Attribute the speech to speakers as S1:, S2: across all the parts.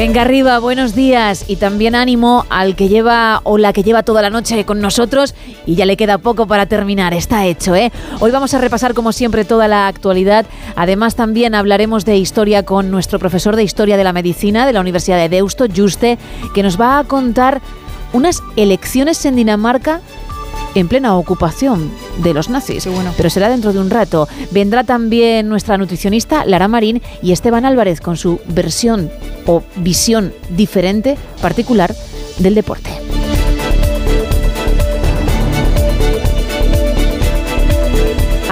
S1: Venga arriba, buenos días. Y también ánimo al que lleva o la que lleva toda la noche con nosotros y ya le queda poco para terminar, está hecho, ¿eh? Hoy vamos a repasar como siempre toda la actualidad, además también hablaremos de historia con nuestro profesor de historia de la medicina de la Universidad de Deusto, Juste, que nos va a contar unas elecciones en Dinamarca en plena ocupación de los nazis. bueno. Pero será dentro de un rato. Vendrá también nuestra nutricionista Lara Marín y Esteban Álvarez con su versión o visión diferente, particular, del deporte.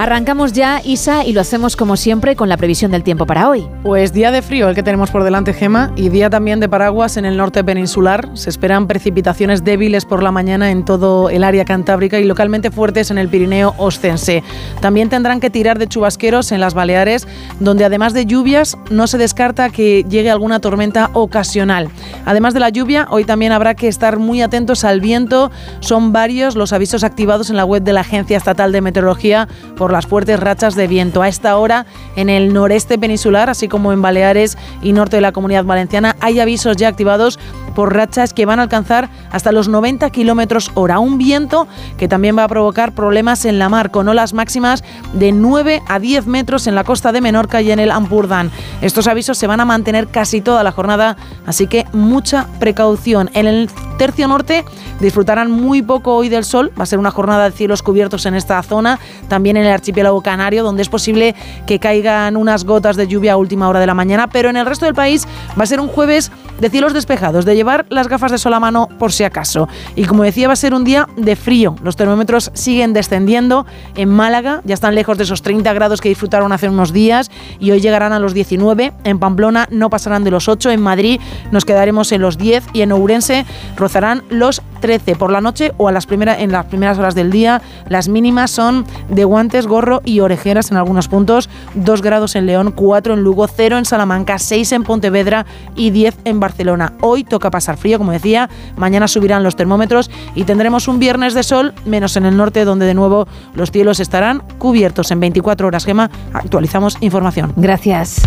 S1: Arrancamos ya, Isa, y lo hacemos como siempre con la previsión del tiempo para hoy.
S2: Pues día de frío el que tenemos por delante, Gema, y día también de paraguas en el norte peninsular. Se esperan precipitaciones débiles por la mañana en todo el área cantábrica y localmente fuertes en el Pirineo Ostense. También tendrán que tirar de chubasqueros en las Baleares, donde además de lluvias no se descarta que llegue alguna tormenta ocasional. Además de la lluvia, hoy también habrá que estar muy atentos al viento. Son varios los avisos activados en la web de la Agencia Estatal de Meteorología por las fuertes rachas de viento. A esta hora, en el noreste peninsular, así como en Baleares y norte de la comunidad valenciana, hay avisos ya activados por rachas que van a alcanzar hasta los 90 kilómetros hora. Un viento que también va a provocar problemas en la mar, con olas máximas de 9 a 10 metros en la costa de Menorca y en el Ampurdán. Estos avisos se van a mantener casi toda la jornada, así que mucha precaución. En el tercio norte disfrutarán muy poco hoy del sol, va a ser una jornada de cielos cubiertos en esta zona, también en el archipiélago canario, donde es posible que caigan unas gotas de lluvia a última hora de la mañana, pero en el resto del país va a ser un jueves de cielos despejados, de llevar las gafas de sol a mano por si acaso. Y como decía, va a ser un día de frío. Los termómetros siguen descendiendo. En Málaga ya están lejos de esos 30 grados que disfrutaron hace unos días y hoy llegarán a los 19. En Pamplona no pasarán de los 8. En Madrid nos quedaremos en los 10 y en Ourense rozarán los 13 por la noche o a las en las primeras horas del día. Las mínimas son de guantes, gorro y orejeras en algunos puntos. 2 grados en León, 4 en Lugo, 0 en Salamanca, 6 en Pontevedra y 10 en Barcelona. Hoy toca pasar frío, como decía. Mañana subirán los termómetros y tendremos un viernes de sol, menos en el norte, donde de nuevo los cielos estarán cubiertos en 24 horas. Gema, actualizamos información.
S1: Gracias.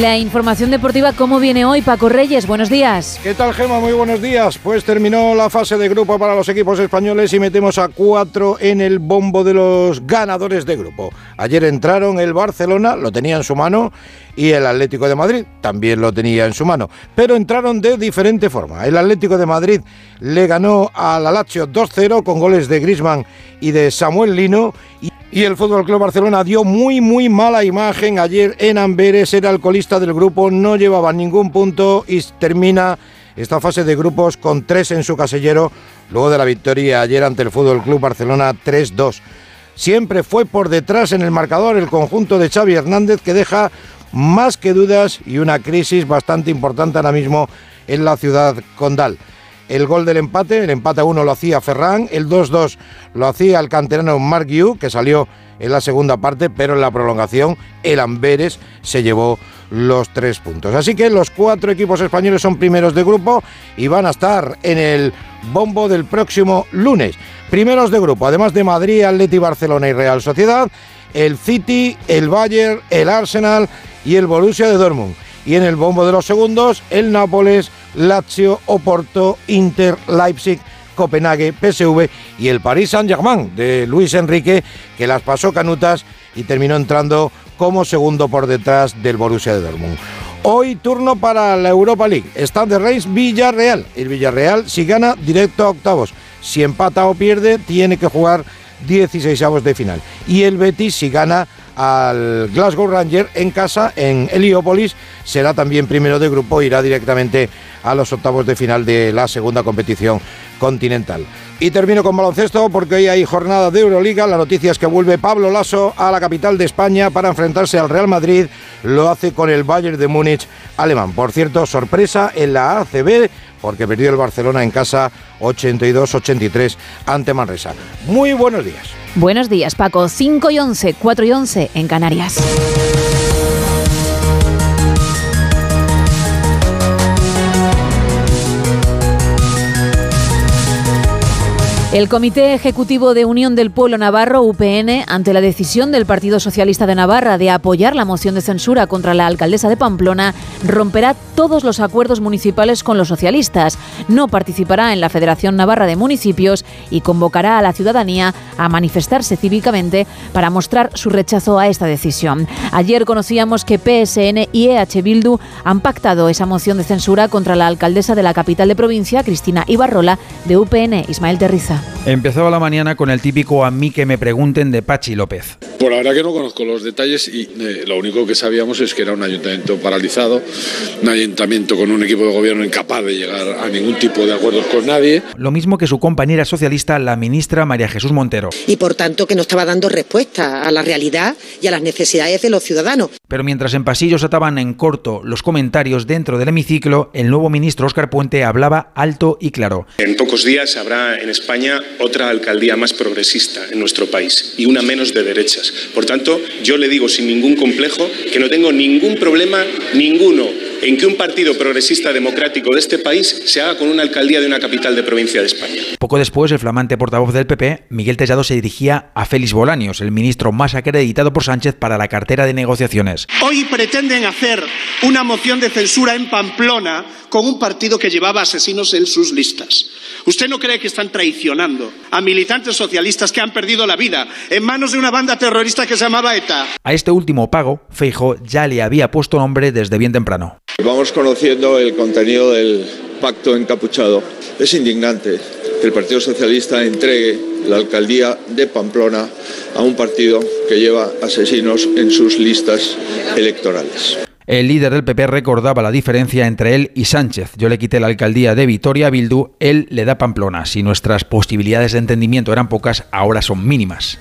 S1: La información deportiva, ¿cómo viene hoy, Paco Reyes? Buenos días.
S3: ¿Qué tal, Gema? Muy buenos días. Pues terminó la fase de grupo para los equipos españoles y metemos a cuatro en el bombo de los ganadores de grupo. Ayer entraron el Barcelona, lo tenía en su mano, y el Atlético de Madrid también lo tenía en su mano. Pero entraron de diferente forma. El Atlético de Madrid le ganó al Lazio 2-0 con goles de Grisman y de Samuel Lino. El Fútbol Club Barcelona dio muy, muy mala imagen ayer en Amberes. Era el colista del grupo, no llevaba ningún punto y termina esta fase de grupos con tres en su casillero luego de la victoria ayer ante el Fútbol Club Barcelona 3-2. Siempre fue por detrás en el marcador el conjunto de Xavi Hernández que deja más que dudas y una crisis bastante importante ahora mismo en la ciudad condal el gol del empate, el empate a uno lo hacía Ferran, el 2-2 lo hacía el canterano Mark Yu, que salió en la segunda parte, pero en la prolongación el Amberes se llevó los tres puntos. Así que los cuatro equipos españoles son primeros de grupo y van a estar en el bombo del próximo lunes. Primeros de grupo, además de Madrid, Atleti, Barcelona y Real Sociedad, el City, el Bayern, el Arsenal y el Borussia de Dortmund. Y en el bombo de los segundos, el Nápoles, Lazio, Oporto, Inter, Leipzig, Copenhague, PSV y el Paris Saint-Germain de Luis Enrique, que las pasó canutas y terminó entrando como segundo por detrás del Borussia de Dortmund. Hoy turno para la Europa League. Está de Reims Villarreal. El Villarreal si gana directo a octavos. Si empata o pierde tiene que jugar 16 de final. Y el Betis, si gana al Glasgow Ranger en casa, en Heliópolis, será también primero de grupo, irá directamente a los octavos de final de la segunda competición continental. Y termino con baloncesto porque hoy hay jornada de Euroliga. La noticia es que vuelve Pablo Lasso a la capital de España para enfrentarse al Real Madrid. Lo hace con el Bayern de Múnich alemán. Por cierto, sorpresa en la ACB porque perdió el Barcelona en casa 82-83 ante Manresa. Muy buenos días.
S1: Buenos días, Paco. 5 y 11, 4 y 11 en Canarias. El Comité Ejecutivo de Unión del Pueblo Navarro, UPN, ante la decisión del Partido Socialista de Navarra de apoyar la moción de censura contra la alcaldesa de Pamplona, romperá todos los acuerdos municipales con los socialistas, no participará en la Federación Navarra de Municipios y convocará a la ciudadanía a manifestarse cívicamente para mostrar su rechazo a esta decisión. Ayer conocíamos que PSN y EH Bildu han pactado esa moción de censura contra la alcaldesa de la capital de provincia, Cristina Ibarrola, de UPN, Ismael Terriza.
S4: Empezaba la mañana con el típico a mí que me pregunten de Pachi López.
S5: Por la verdad que no conozco los detalles y eh, lo único que sabíamos es que era un ayuntamiento paralizado, un ayuntamiento con un equipo de gobierno incapaz de llegar a ningún tipo de acuerdos con nadie.
S4: Lo mismo que su compañera socialista, la ministra María Jesús Montero.
S6: Y por tanto que no estaba dando respuesta a la realidad y a las necesidades de los ciudadanos.
S4: Pero mientras en pasillos ataban en corto los comentarios dentro del hemiciclo, el nuevo ministro Óscar Puente hablaba alto y claro.
S7: En pocos días habrá en España otra alcaldía más progresista en nuestro país y una menos de derechas. Por tanto, yo le digo sin ningún complejo que no tengo ningún problema, ninguno, en que un partido progresista democrático de este país se haga con una alcaldía de una capital de provincia de España.
S4: Poco después, el flamante portavoz del PP, Miguel Tellado, se dirigía a Félix Bolaños, el ministro más acreditado por Sánchez para la cartera de negociaciones.
S8: Hoy pretenden hacer una moción de censura en Pamplona con un partido que llevaba asesinos en sus listas. ¿Usted no cree que están traicionando a militantes socialistas que han perdido la vida en manos de una banda terrorista que se llamaba ETA?
S4: A este último pago, Feijo ya le había puesto nombre desde bien temprano.
S9: Vamos conociendo el contenido del pacto encapuchado. Es indignante que el Partido Socialista entregue la alcaldía de Pamplona a un partido que lleva asesinos en sus listas electorales.
S4: El líder del PP recordaba la diferencia entre él y Sánchez. Yo le quité la alcaldía de Vitoria a Bildu, él le da Pamplona. Si nuestras posibilidades de entendimiento eran pocas, ahora son mínimas.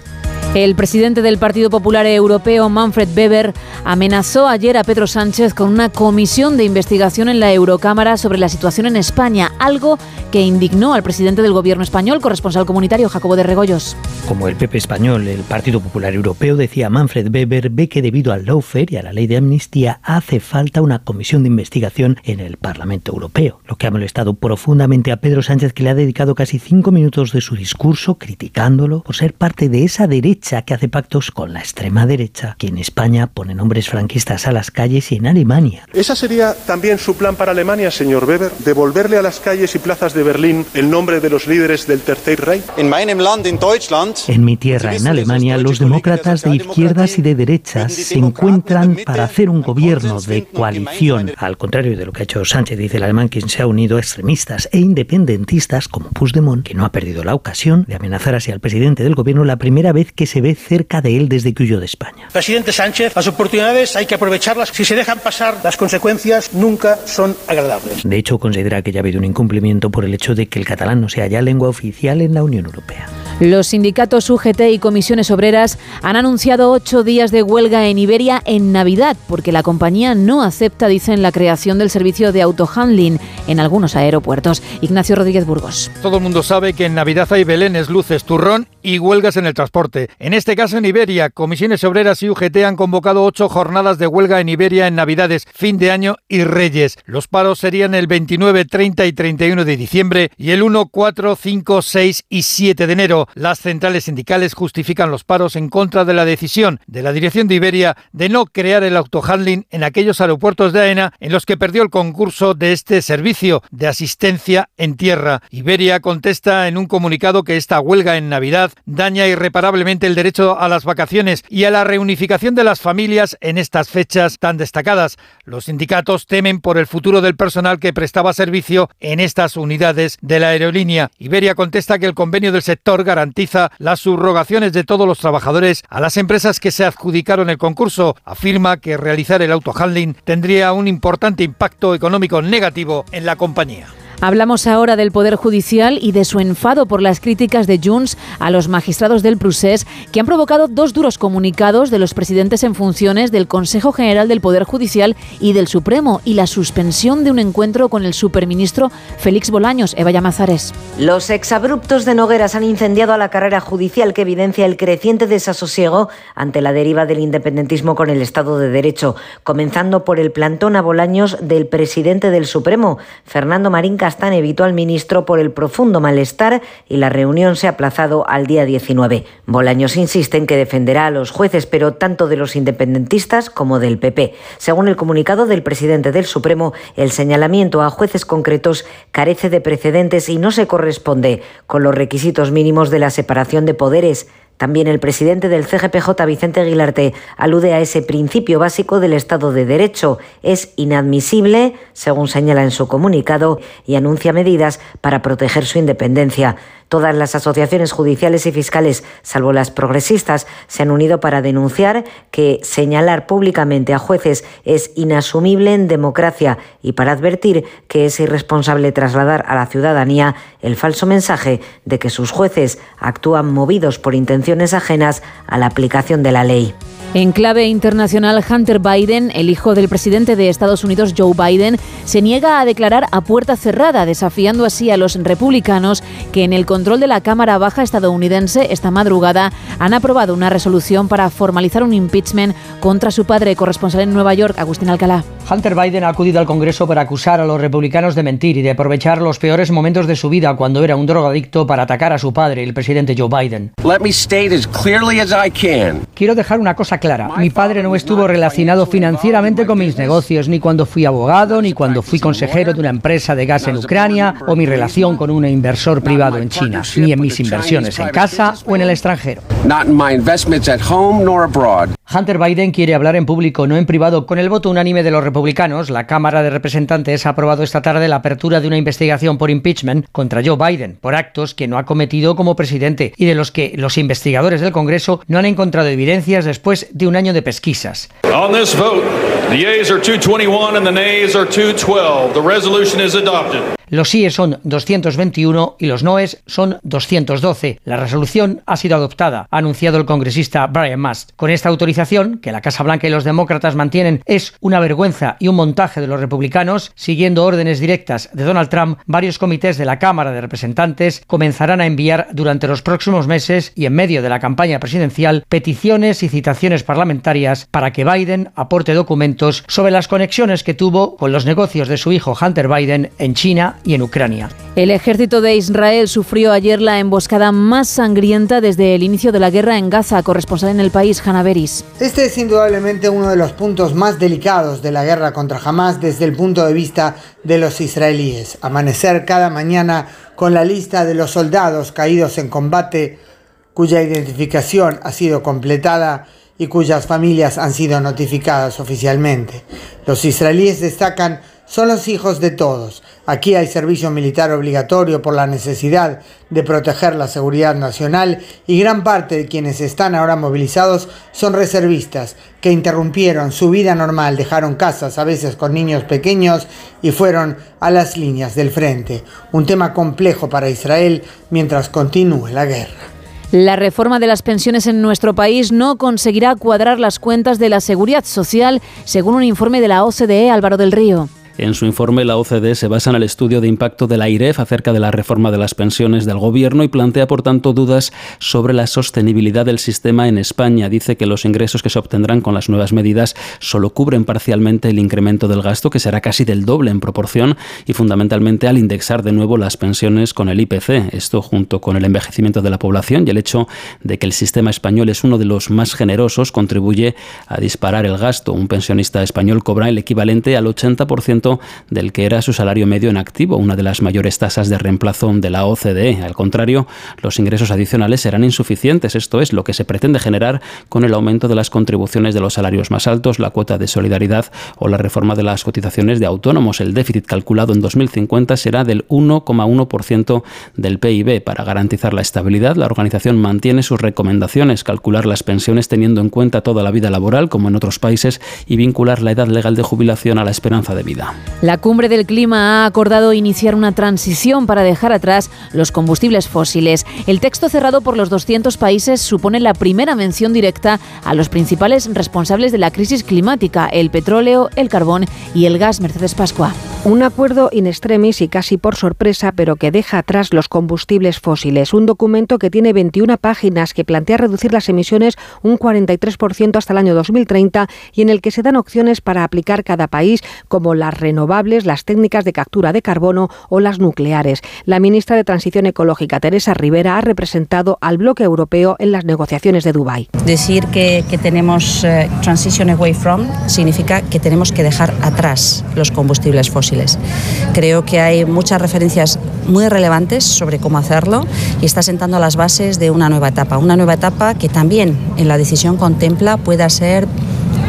S1: El presidente del Partido Popular Europeo, Manfred Weber, amenazó ayer a Pedro Sánchez con una comisión de investigación en la Eurocámara sobre la situación en España, algo que indignó al presidente del gobierno español, corresponsal comunitario Jacobo de Regoyos.
S10: Como el PP español, el Partido Popular Europeo, decía Manfred Weber, ve que debido al lawfare y a la ley de amnistía hace falta una comisión de investigación en el Parlamento Europeo, lo que ha molestado profundamente a Pedro Sánchez, que le ha dedicado casi cinco minutos de su discurso criticándolo por ser parte de esa derecha que hace pactos con la extrema derecha, que en España pone nombres franquistas a las calles y en Alemania.
S11: ¿Esa sería también su plan para Alemania, señor Weber? ¿Devolverle a las calles y plazas de Berlín el nombre de los líderes del Tercer Reich?
S10: En mi tierra, en Alemania, los demócratas de izquierdas y de derechas se encuentran para hacer un gobierno de coalición. Al contrario de lo que ha hecho Sánchez, dice el alemán, quien se ha unido a extremistas e independentistas como Puigdemont, que no ha perdido la ocasión de amenazar así al presidente del gobierno la primera vez que se ve cerca de él desde que huyó de España.
S8: Presidente Sánchez, las oportunidades hay que aprovecharlas. Si se dejan pasar, las consecuencias nunca son agradables.
S10: De hecho, considera que ya ha habido un incumplimiento por el hecho de que el catalán no sea ya lengua oficial en la Unión Europea.
S1: Los sindicatos UGT y comisiones obreras han anunciado ocho días de huelga en Iberia en Navidad, porque la compañía no acepta, dicen, la creación del servicio de autohandling en algunos aeropuertos. Ignacio Rodríguez Burgos.
S12: Todo el mundo sabe que en Navidad hay belenes, luces, turrón y huelgas en el transporte. En este caso, en Iberia, comisiones obreras y UGT han convocado ocho jornadas de huelga en Iberia en Navidades, fin de año y Reyes. Los paros serían el 29, 30 y 31 de diciembre y el 1, 4, 5, 6 y 7 de enero. Las centrales sindicales justifican los paros en contra de la decisión de la dirección de Iberia de no crear el autohandling en aquellos aeropuertos de AENA en los que perdió el concurso de este servicio de asistencia en tierra. Iberia contesta en un comunicado que esta huelga en Navidad daña irreparablemente el derecho a las vacaciones y a la reunificación de las familias en estas fechas tan destacadas. Los sindicatos temen por el futuro del personal que prestaba servicio en estas unidades de la aerolínea. Iberia contesta que el convenio del sector garantiza las subrogaciones de todos los trabajadores a las empresas que se adjudicaron el concurso. Afirma que realizar el autohandling tendría un importante impacto económico negativo en la compañía.
S1: Hablamos ahora del Poder Judicial y de su enfado por las críticas de Junts a los magistrados del Prusés, que han provocado dos duros comunicados de los presidentes en funciones del Consejo General del Poder Judicial y del Supremo y la suspensión de un encuentro con el superministro Félix Bolaños. Eva Llamazares.
S13: Los exabruptos de Nogueras han incendiado a la carrera judicial que evidencia el creciente desasosiego ante la deriva del independentismo con el Estado de Derecho, comenzando por el plantón a Bolaños del presidente del Supremo, Fernando Marín Castán evitó al ministro por el profundo malestar y la reunión se ha aplazado al día 19. Bolaños insiste en que defenderá a los jueces, pero tanto de los independentistas como del PP. Según el comunicado del presidente del Supremo, el señalamiento a jueces concretos carece de precedentes y no se corresponde con los requisitos mínimos de la separación de poderes. También el presidente del CGPJ, Vicente Aguilarte, alude a ese principio básico del Estado de Derecho. Es inadmisible, según señala en su comunicado, y anuncia medidas para proteger su independencia. Todas las asociaciones judiciales y fiscales, salvo las progresistas, se han unido para denunciar que señalar públicamente a jueces es inasumible en democracia y para advertir que es irresponsable trasladar a la ciudadanía el falso mensaje de que sus jueces actúan movidos por intenciones ajenas a la aplicación de la ley.
S1: En clave internacional, Hunter Biden, el hijo del presidente de Estados Unidos Joe Biden, se niega a declarar a puerta cerrada, desafiando así a los republicanos que en el control de la Cámara Baja estadounidense esta madrugada han aprobado una resolución para formalizar un impeachment contra su padre, corresponsal en Nueva York, Agustín Alcalá.
S14: Hunter Biden ha acudido al Congreso para acusar a los republicanos de mentir y de aprovechar los peores momentos de su vida cuando era un drogadicto para atacar a su padre, el presidente Joe Biden. Quiero dejar una cosa clara. Mi padre no estuvo relacionado financieramente con mis negocios, ni cuando fui abogado, ni cuando fui consejero de una empresa de gas en Ucrania, o mi relación con un inversor privado en China, ni en mis inversiones en casa o en el extranjero. Hunter Biden quiere hablar en público, no en privado. Con el voto unánime de los republicanos, la Cámara de Representantes ha aprobado esta tarde la apertura de una investigación por impeachment contra Joe Biden por actos que no ha cometido como presidente y de los que los investigadores del Congreso no han encontrado evidencias después de un año de pesquisas.
S15: The yeas are 221 and the nays are 212. The resolution is adopted.
S14: Los síes son 221 y los noes son 212. La resolución ha sido adoptada, ha anunciado el congresista Brian Mast. Con esta autorización, que la Casa Blanca y los demócratas mantienen, es una vergüenza y un montaje de los republicanos, siguiendo órdenes directas de Donald Trump, varios comités de la Cámara de Representantes comenzarán a enviar durante los próximos meses y en medio de la campaña presidencial peticiones y citaciones parlamentarias para que Biden aporte documentos sobre las conexiones que tuvo con los negocios de su hijo Hunter Biden en China y en Ucrania.
S1: El ejército de Israel sufrió ayer la emboscada más sangrienta desde el inicio de la guerra en Gaza, corresponsal en el país, Hanaveris.
S16: Este es indudablemente uno de los puntos más delicados de la guerra contra Hamas desde el punto de vista de los israelíes. Amanecer cada mañana con la lista de los soldados caídos en combate, cuya identificación ha sido completada y cuyas familias han sido notificadas oficialmente. Los israelíes destacan son los hijos de todos. Aquí hay servicio militar obligatorio por la necesidad de proteger la seguridad nacional y gran parte de quienes están ahora movilizados son reservistas que interrumpieron su vida normal, dejaron casas a veces con niños pequeños y fueron a las líneas del frente. Un tema complejo para Israel mientras continúe la guerra.
S1: La reforma de las pensiones en nuestro país no conseguirá cuadrar las cuentas de la seguridad social, según un informe de la OCDE Álvaro del Río.
S17: En su informe, la OCDE se basa en el estudio de impacto de la IREF acerca de la reforma de las pensiones del Gobierno y plantea, por tanto, dudas sobre la sostenibilidad del sistema en España. Dice que los ingresos que se obtendrán con las nuevas medidas solo cubren parcialmente el incremento del gasto, que será casi del doble en proporción, y fundamentalmente al indexar de nuevo las pensiones con el IPC. Esto junto con el envejecimiento de la población y el hecho de que el sistema español es uno de los más generosos contribuye a disparar el gasto. Un pensionista español cobra el equivalente al 80% del que era su salario medio en activo, una de las mayores tasas de reemplazo de la OCDE. Al contrario, los ingresos adicionales serán insuficientes, esto es lo que se pretende generar con el aumento de las contribuciones de los salarios más altos, la cuota de solidaridad o la reforma de las cotizaciones de autónomos. El déficit calculado en 2050 será del 1,1% del PIB. Para garantizar la estabilidad, la organización mantiene sus recomendaciones, calcular las pensiones teniendo en cuenta toda la vida laboral, como en otros países, y vincular la edad legal de jubilación a la esperanza de vida.
S1: La cumbre del clima ha acordado iniciar una transición para dejar atrás los combustibles fósiles. El texto cerrado por los 200 países supone la primera mención directa a los principales responsables de la crisis climática, el petróleo, el carbón y el gas. Mercedes Pascua.
S18: Un acuerdo in extremis y casi por sorpresa, pero que deja atrás los combustibles fósiles. Un documento que tiene 21 páginas que plantea reducir las emisiones un 43% hasta el año 2030 y en el que se dan opciones para aplicar cada país, como las renovables, las técnicas de captura de carbono o las nucleares. La ministra de Transición Ecológica, Teresa Rivera, ha representado al bloque europeo en las negociaciones de Dubái.
S19: Decir que, que tenemos eh, transition away from significa que tenemos que dejar atrás los combustibles fósiles. Creo que hay muchas referencias muy relevantes sobre cómo hacerlo y está sentando las bases de una nueva etapa, una nueva etapa que también en la decisión contempla pueda ser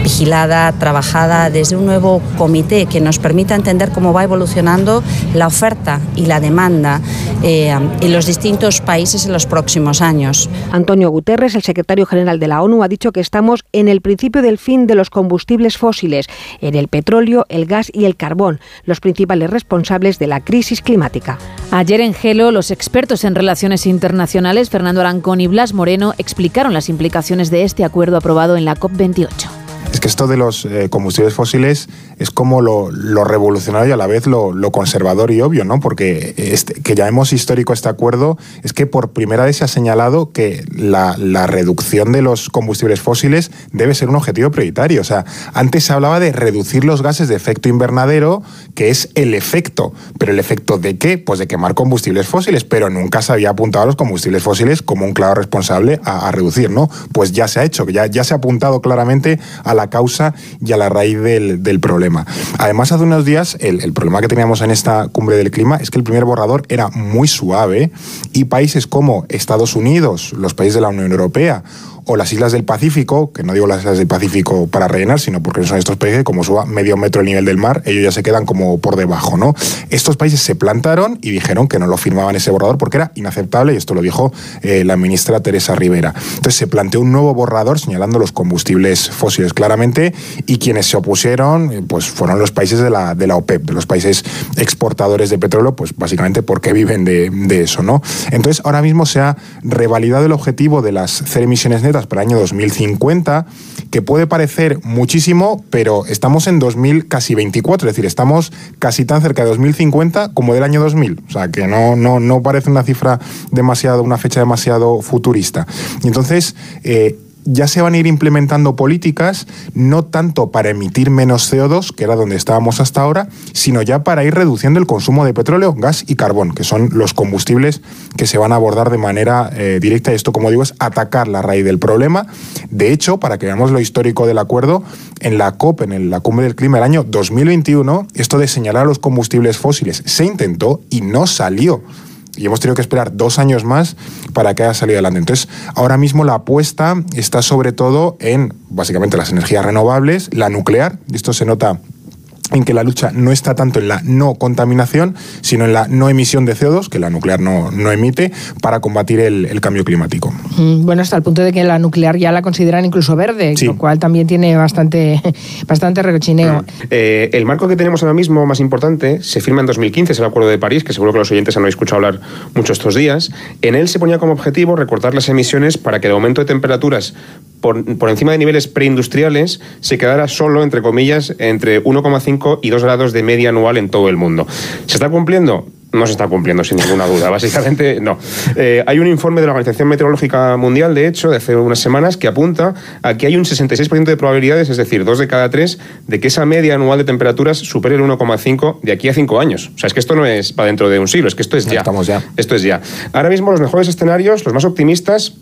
S19: vigilada, trabajada desde un nuevo comité que nos permita entender cómo va evolucionando la oferta y la demanda eh, en los distintos países en los próximos años.
S18: Antonio Guterres, el secretario general de la ONU, ha dicho que estamos en el principio del fin de los combustibles fósiles, en el petróleo, el gas y el carbón, los principales responsables de la crisis climática.
S1: Ayer en Gelo, los expertos en relaciones internacionales, Fernando Arancón y Blas Moreno, explicaron las implicaciones de este acuerdo aprobado en la COP28
S20: es que esto de los eh, combustibles fósiles es como lo, revolucionario y a la vez lo, conservador y obvio, ¿no? Porque este, que llamemos histórico este acuerdo es que por primera vez se ha señalado que la, reducción de los combustibles fósiles debe ser un objetivo prioritario. O sea, antes se hablaba de reducir los gases de efecto invernadero, que es el efecto. ¿Pero el efecto de qué? Pues de quemar combustibles fósiles, pero nunca se había apuntado a los combustibles fósiles como un claro responsable a, reducir, ¿no? Pues ya se ha hecho, ya, ya se ha apuntado claramente a la causa y a la raíz del, problema. Además, hace unos días, el, problema que teníamos en esta cumbre del clima es que el primer borrador era muy suave y países como Estados Unidos, los países de la Unión Europea o las islas del Pacífico, que no digo las islas del Pacífico para rellenar, sino porque son estos países como suba medio metro el nivel del mar, ellos ya se quedan como por debajo, ¿no? Estos países se plantaron y dijeron que no lo firmaban ese borrador porque era inaceptable, y esto lo dijo eh, la ministra Teresa Rivera. Entonces se planteó un nuevo borrador señalando los combustibles fósiles claramente y quienes se opusieron eh, pues fueron los países de la, de la OPEP, de los países exportadores de petróleo, pues básicamente porque viven de, de eso, ¿no? Entonces ahora mismo se ha revalidado el objetivo de las cero emisiones netas para el año 2050, que puede parecer muchísimo, pero estamos en 2000 casi 24, es decir, estamos casi tan cerca de 2050 como del año 2000. O sea, que no, no, no parece una cifra demasiado, una fecha demasiado futurista. Y entonces, eh, ya se van a ir implementando políticas no tanto para emitir menos CO2, que era donde estábamos hasta ahora, sino ya para ir reduciendo el consumo de petróleo, gas y carbón, que son los combustibles que se van a abordar de manera eh, directa. Y esto, como digo, es atacar la raíz del problema. De hecho, para que veamos lo histórico del acuerdo, en la COP, en la Cumbre del Clima del año 2021, esto de señalar los combustibles fósiles se intentó y no salió y hemos tenido que esperar dos años más para que haya salido adelante. Entonces, ahora mismo la apuesta está sobre todo en, básicamente, las energías renovables, la nuclear, esto se nota en que la lucha no está tanto en la no contaminación, sino en la no emisión de CO2, que la nuclear no, no emite, para combatir el, cambio climático.
S21: Mm, bueno, hasta el punto de que la nuclear ya la consideran incluso verde, lo cual también tiene bastante, bastante recochineo. Mm.
S22: Eh, el marco que tenemos ahora mismo más importante se firma en 2015, es el Acuerdo de París, que seguro que los oyentes han escuchado hablar mucho estos días. En él se ponía como objetivo recortar las emisiones para que el aumento de temperaturas por, por encima de niveles preindustriales se quedara solo, entre comillas, entre 1,5 y 2 grados de media anual en todo el mundo. ¿Se está cumpliendo? No se está cumpliendo, sin ninguna duda. Básicamente, no. Eh, hay un informe de la Organización Meteorológica Mundial, de hecho, de hace unas semanas, que apunta a que hay un 66% de probabilidades, es decir, dos de cada tres, de que esa media anual de temperaturas supere el 1,5 de aquí a cinco años. O sea, es que esto no es para dentro de un siglo, es que esto es ya.
S20: Estamos ya.
S22: Esto es ya. Ahora mismo los mejores escenarios, los más optimistas,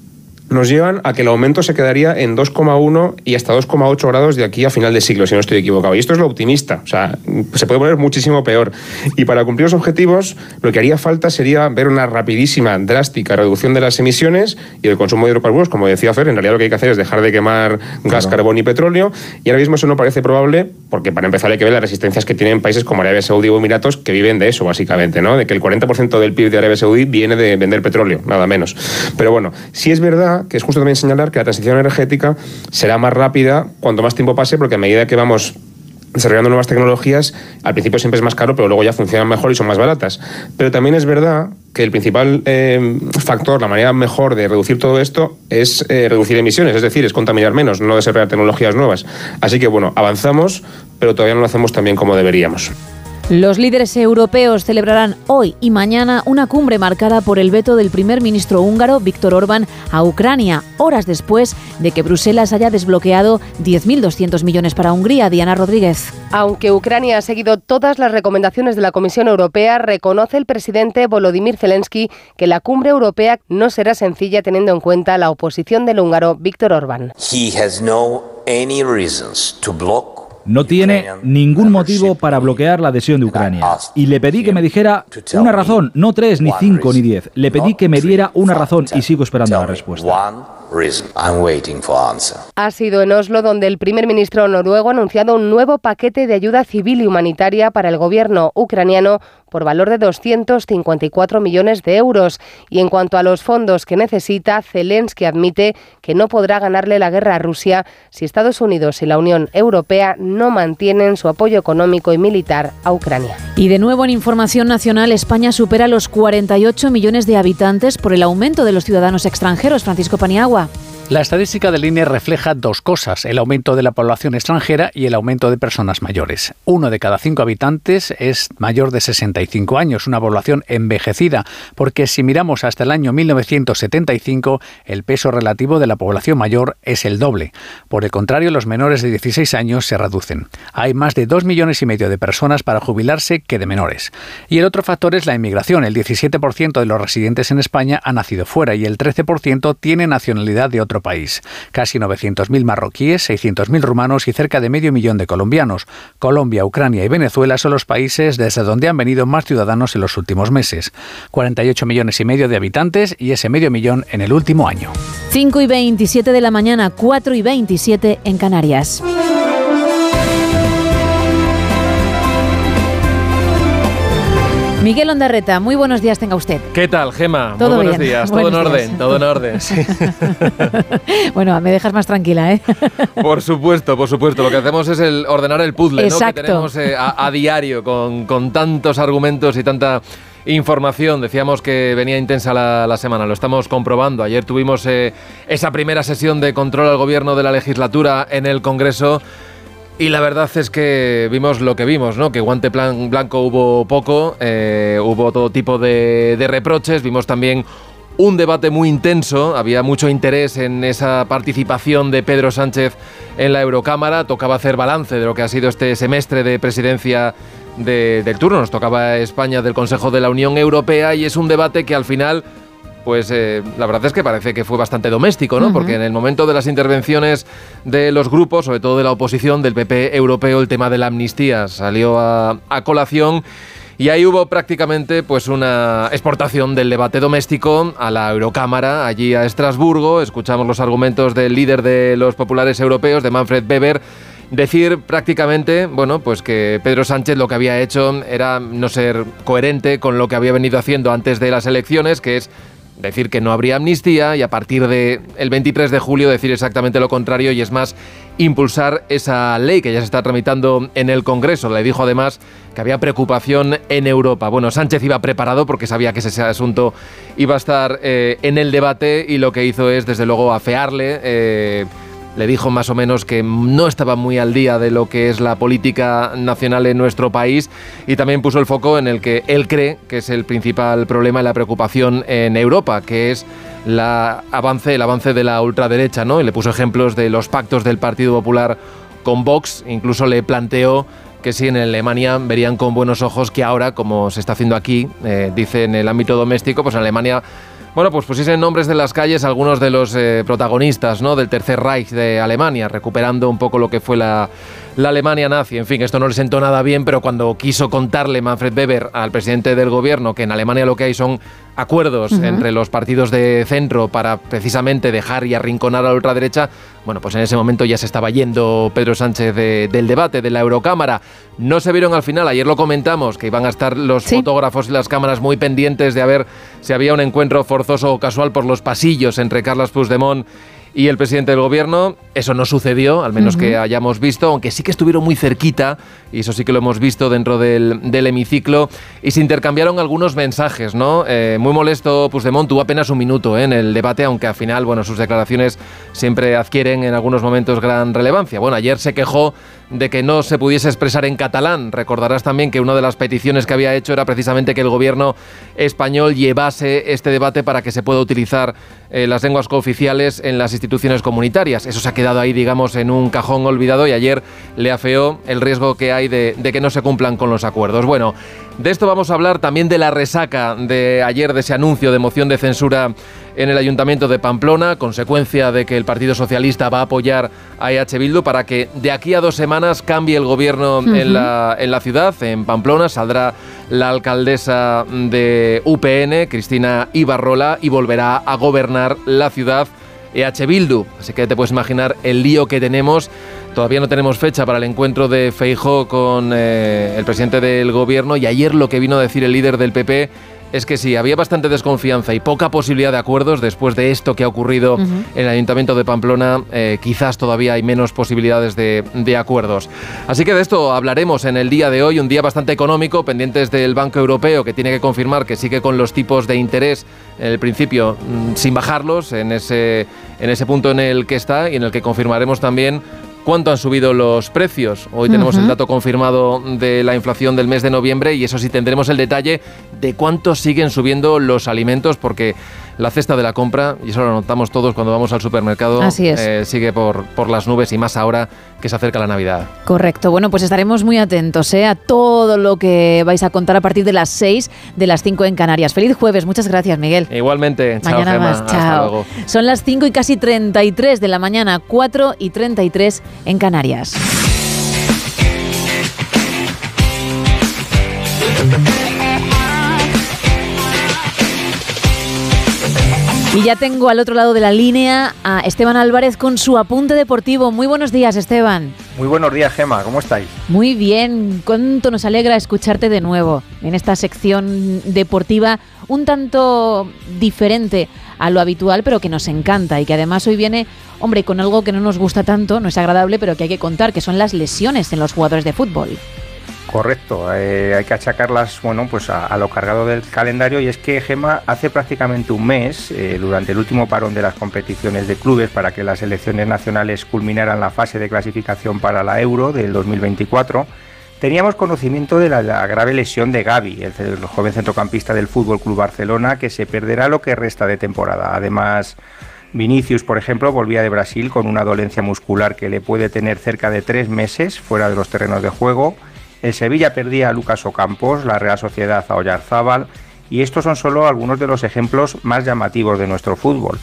S22: nos llevan a que el aumento se quedaría en 2,1 y hasta 2,8 grados de aquí a final de siglo, si no estoy equivocado. Y esto es lo optimista, o sea, se puede poner muchísimo peor. Y para cumplir los objetivos, lo que haría falta sería ver una rapidísima, drástica reducción de las emisiones y del consumo de hidrocarburos. Como decía Fer, en realidad lo que hay que hacer es dejar de quemar gas, carbón y petróleo. Y ahora mismo eso no parece probable, porque para empezar hay que ver las resistencias que tienen países como Arabia Saudí o Emiratos que viven de eso, básicamente, ¿no? De que el 40% del PIB de Arabia Saudí viene de vender petróleo, nada menos. Pero bueno, si es verdad que es justo también señalar que la transición energética será más rápida cuanto más tiempo pase, porque a medida que vamos desarrollando nuevas tecnologías, al principio siempre es más caro, pero luego ya funcionan mejor y son más baratas. Pero también es verdad que el principal eh, factor, la manera mejor de reducir todo esto es eh, reducir emisiones, es decir, es contaminar menos, no desarrollar tecnologías nuevas. Así que bueno, avanzamos, pero todavía no lo hacemos tan bien como deberíamos.
S1: Los líderes europeos celebrarán hoy y mañana una cumbre marcada por el veto del primer ministro húngaro Víctor Orbán a Ucrania, horas después de que Bruselas haya desbloqueado 10.200 millones para Hungría. Diana Rodríguez.
S23: Aunque Ucrania ha seguido todas las recomendaciones de la Comisión Europea, reconoce el presidente Volodymyr Zelensky que la cumbre europea no será sencilla teniendo en cuenta la oposición del húngaro Víctor Orbán.
S24: No tiene ningún motivo para bloquear la adhesión de Ucrania. Y le pedí que me dijera una razón, no tres, ni cinco, ni diez. Le pedí que me diera una razón y sigo esperando la respuesta.
S23: Ha sido en Oslo donde el primer ministro noruego ha anunciado un nuevo paquete de ayuda civil y humanitaria para el gobierno ucraniano por valor de 254 millones de euros. Y en cuanto a los fondos que necesita, Zelensky admite que no podrá ganarle la guerra a Rusia si Estados Unidos y la Unión Europea no mantienen su apoyo económico y militar a Ucrania.
S1: Y de nuevo en información nacional, España supera los 48 millones de habitantes por el aumento de los ciudadanos extranjeros. Francisco Paniagua. Пока!
S25: La estadística del INE refleja dos cosas, el aumento de la población extranjera y el aumento de personas mayores. Uno de cada cinco habitantes es mayor de 65 años, una población envejecida, porque si miramos hasta el año 1975, el peso relativo de la población mayor es el doble. Por el contrario, los menores de 16 años se reducen. Hay más de 2 millones y medio de personas para jubilarse que de menores. Y el otro factor es la inmigración. El 17% de los residentes en España ha nacido fuera y el 13% tiene nacionalidad de otro país. Casi 900.000 marroquíes, 600.000 rumanos y cerca de medio millón de colombianos. Colombia, Ucrania y Venezuela son los países desde donde han venido más ciudadanos en los últimos meses. 48 millones y medio de habitantes y ese medio millón en el último año.
S1: 5 y 27 de la mañana, 4 y 27 en Canarias. Miguel Ondarreta, muy buenos días tenga usted.
S26: ¿Qué tal, Gema? muy buenos días, todo en orden, todo en orden.
S1: bueno, me dejas más tranquila, ¿eh?
S26: por supuesto, por supuesto. Lo que hacemos es el ordenar el puzzle ¿no? que tenemos eh, a, diario con, con tantos argumentos y tanta información. Decíamos que venía intensa la, semana, lo estamos comprobando. Ayer tuvimos eh, esa primera sesión de control al gobierno de la legislatura en el Congreso. Y la verdad es que vimos lo que vimos, ¿no? Que guante blanco hubo poco, eh, hubo todo tipo de, de reproches, vimos también un debate muy intenso, había mucho interés en esa participación de Pedro Sánchez en la Eurocámara, tocaba hacer balance de lo que ha sido este semestre de presidencia del turno, nos tocaba España del Consejo de la Unión Europea y es un debate que al final pues eh, la verdad es que parece que fue bastante doméstico, ¿no? Porque en el momento de las intervenciones de los grupos, sobre todo de la oposición, del PP europeo, el tema de la amnistía salió a, colación. Y ahí hubo prácticamente pues una exportación del debate doméstico a la Eurocámara, allí a Estrasburgo. Escuchamos los argumentos del líder de los populares europeos, de Manfred Weber, decir prácticamente, bueno, pues que Pedro Sánchez lo que había hecho era no ser coherente con lo que había venido haciendo antes de las elecciones, que es decir que no habría amnistía y a partir del el 23 de julio decir exactamente lo contrario y es más impulsar esa ley que ya se está tramitando en el Congreso. Le dijo además que había preocupación en Europa. Bueno, Sánchez iba preparado porque sabía que ese asunto iba a estar eh, en el debate y lo que hizo es desde luego afearle. Eh, le dijo más o menos que no estaba muy al día de lo que es la política nacional en nuestro país y también puso el foco en el que él cree que es el principal problema y la preocupación en Europa, que es la avance, el avance de la ultraderecha, ¿no? Y le puso ejemplos de los pactos del Partido Popular con Vox, incluso le planteó que sí en Alemania verían con buenos ojos que ahora, como se está haciendo aquí, eh, dice en el ámbito doméstico, pues en Alemania bueno, pues pusiesen nombres de las calles algunos de los eh, protagonistas ¿no? del Tercer Reich de Alemania, recuperando un poco lo que fue la, la Alemania nazi. En fin, esto no le sentó nada bien, pero cuando quiso contarle Manfred Weber al presidente del gobierno que en Alemania lo que hay son acuerdos entre los partidos de centro para precisamente dejar y arrinconar a la ultraderecha, bueno, pues en ese momento ya se estaba yendo Pedro Sánchez del debate de la Eurocámara. No se vieron al final, ayer lo comentamos, que iban a estar los fotógrafos y las cámaras muy pendientes de a ver si había un encuentro forzoso o casual por los pasillos entre Carlos Puigdemont y el presidente del gobierno. Eso no sucedió, al menos que hayamos visto, aunque sí que estuvieron muy cerquita, y eso sí que lo hemos visto dentro del, hemiciclo, y se intercambiaron algunos mensajes, ¿no? Eh, muy molesto Puigdemont, tuvo apenas un minuto ¿eh? en el debate, aunque al final, bueno, sus declaraciones siempre adquieren en algunos momentos gran relevancia. Bueno, ayer se quejó de que no se pudiese expresar en catalán. Recordarás también que una de las peticiones que había hecho era precisamente que el gobierno español llevase este debate para que se pueda utilizar eh, las lenguas cooficiales en las instituciones comunitarias. Eso se ha quedado ahí, digamos, en un cajón olvidado y ayer le afeó el riesgo que hay de, de que no se cumplan con los acuerdos. Bueno, de esto vamos a hablar también de la resaca de ayer de ese anuncio de moción de censura en el Ayuntamiento de Pamplona, consecuencia de que el Partido Socialista va a apoyar a EH Bildu para que de aquí a dos semanas cambie el gobierno en, la, en la ciudad, en Pamplona. Saldrá la alcaldesa de UPN, Cristina Ibarrola, y volverá a gobernar la ciudad EH Bildu. Así que te puedes imaginar el lío que tenemos. Todavía no tenemos fecha para el encuentro de Feijó con eh, el presidente del gobierno y ayer lo que vino a decir el líder del PP es que sí, había bastante desconfianza y poca posibilidad de acuerdos después de esto que ha ocurrido en el Ayuntamiento de Pamplona. Eh, quizás todavía hay menos posibilidades de, acuerdos. Así que de esto hablaremos en el día de hoy, un día bastante económico, pendientes del Banco Europeo que tiene que confirmar que sigue con los tipos de interés en el principio mm, sin bajarlos en ese, en ese punto en el que está y en el que confirmaremos también cuánto han subido los precios. Hoy tenemos el dato confirmado de la inflación del mes de noviembre y eso sí tendremos el detalle de cuánto siguen subiendo los alimentos porque la cesta de la compra, y eso lo notamos todos cuando vamos al supermercado, eh, sigue por, por las nubes y más ahora que se acerca la Navidad.
S1: Correcto. Bueno, pues estaremos muy atentos eh, a todo lo que vais a contar a partir de las 6 de las 5 en Canarias. Feliz jueves. Muchas gracias, Miguel.
S26: Igualmente.
S1: Mañana más. Chao. Son las 5 y casi 33 de la mañana, 4 y 33 en Canarias. Y ya tengo al otro lado de la línea a Esteban Álvarez con su apunte deportivo. Muy buenos días, Esteban.
S27: Muy buenos días, Gema. ¿Cómo estáis?
S1: Muy bien. Cuánto nos alegra escucharte de nuevo en esta sección deportiva un tanto diferente a lo habitual, pero que nos encanta y que además hoy viene, hombre, con algo que no nos gusta tanto, no es agradable, pero que hay que contar, que son las lesiones en los jugadores de fútbol.
S27: Correcto, eh, hay que achacarlas bueno, pues a, lo cargado del calendario y es que Gema hace prácticamente un mes, eh, durante el último parón de las competiciones de clubes para que las selecciones nacionales culminaran la fase de clasificación para la Euro del 2024, teníamos conocimiento de la, grave lesión de Gaby, el, el, joven centrocampista del Fútbol Club Barcelona, que se perderá lo que resta de temporada. Además, Vinicius, por ejemplo, volvía de Brasil con una dolencia muscular que le puede tener cerca de tres meses fuera de los terrenos de juego. El Sevilla perdía a Lucas Ocampos, la Real Sociedad a Oyarzábal, y estos son solo algunos de los ejemplos más llamativos de nuestro fútbol.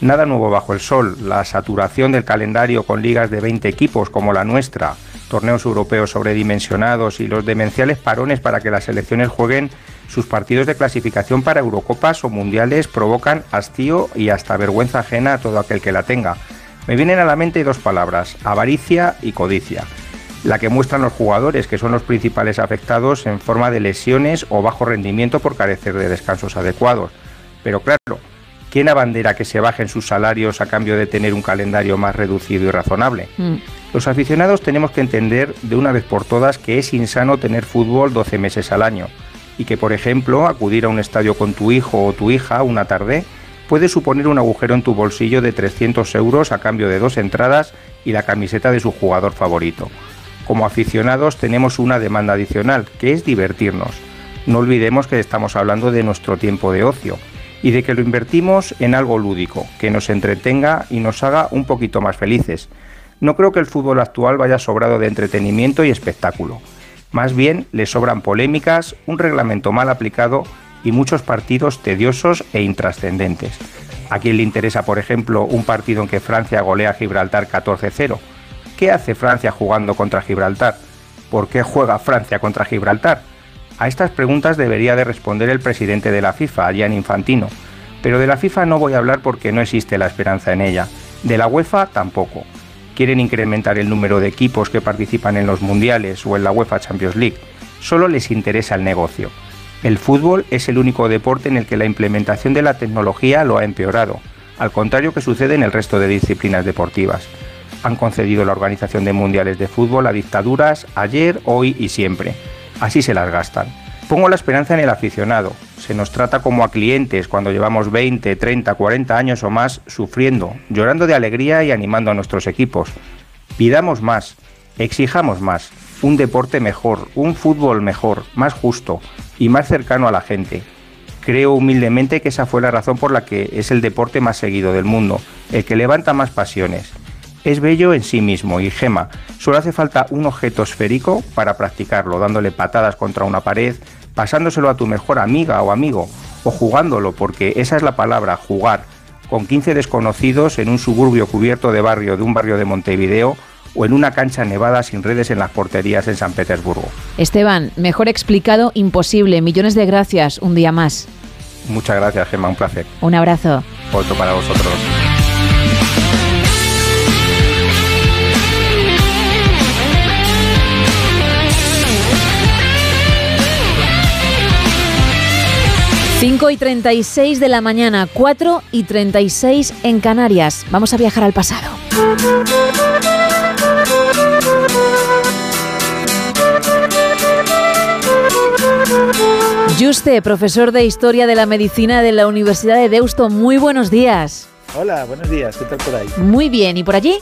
S27: Nada nuevo bajo el sol, la saturación del calendario con ligas de 20 equipos como la nuestra, torneos europeos sobredimensionados y los demenciales parones para que las selecciones jueguen sus partidos de clasificación para Eurocopas o Mundiales provocan hastío y hasta vergüenza ajena a todo aquel que la tenga. Me vienen a la mente dos palabras, avaricia y codicia la que muestran los jugadores, que son los principales afectados en forma de lesiones o bajo rendimiento por carecer de descansos adecuados. Pero claro, ¿quién abandera que se bajen sus salarios a cambio de tener un calendario más reducido y razonable? Mm. Los aficionados tenemos que entender de una vez por todas que es insano tener fútbol 12 meses al año y que, por ejemplo, acudir a un estadio con tu hijo o tu hija una tarde puede suponer un agujero en tu bolsillo de 300 euros a cambio de dos entradas y la camiseta de su jugador favorito como aficionados tenemos una demanda adicional, que es divertirnos. No olvidemos que estamos hablando de nuestro tiempo de ocio y de que lo invertimos en algo lúdico, que nos entretenga y nos haga un poquito más felices. No creo que el fútbol actual vaya sobrado de entretenimiento y espectáculo. Más bien le sobran polémicas, un reglamento mal aplicado y muchos partidos tediosos e intrascendentes. ¿A quién le interesa, por ejemplo, un partido en que Francia golea a Gibraltar 14-0? ¿Qué hace Francia jugando contra Gibraltar? ¿Por qué juega Francia contra Gibraltar? A estas preguntas debería de responder el presidente de la FIFA, Gian Infantino. Pero de la FIFA no voy a hablar porque no existe la esperanza en ella. De la UEFA tampoco. Quieren incrementar el número de equipos que participan en los mundiales o en la UEFA Champions League. Solo les interesa el negocio. El fútbol es el único deporte en el que la implementación de la tecnología lo ha empeorado, al contrario que sucede en el resto de disciplinas deportivas. Han concedido la organización de mundiales de fútbol a dictaduras ayer, hoy y siempre así se las gastan. Pongo la esperanza en el aficionado. Se nos trata como a clientes cuando llevamos 20, 30, 40 años o más sufriendo, llorando de alegría y animando a nuestros equipos. Pidamos más, exijamos más, un deporte mejor, un fútbol mejor, más justo y más cercano a la gente. Creo humildemente que esa fue la razón por la que es el deporte más seguido del mundo, el que levanta más pasiones, es bello en sí mismo y gema. Solo hace falta un objeto esférico para practicarlo, dándole patadas contra una pared, pasándoselo a tu mejor amiga o amigo, o jugándolo, porque esa es la palabra, jugar, con 15 desconocidos en un suburbio cubierto de barrio de un barrio de Montevideo o en una cancha nevada sin redes en las porterías en San Petersburgo.
S1: Esteban, mejor explicado, imposible. Millones de gracias, un día más.
S27: Muchas gracias, Gemma, un placer.
S1: Un abrazo.
S27: Otro para vosotros.
S1: 5 y 36 de la mañana, 4 y 36 en Canarias. Vamos a viajar al pasado. Juste, profesor de Historia de la Medicina de la Universidad de Deusto, muy buenos días.
S28: Hola, buenos días, ¿qué tal por ahí?
S1: Muy bien, ¿y por allí?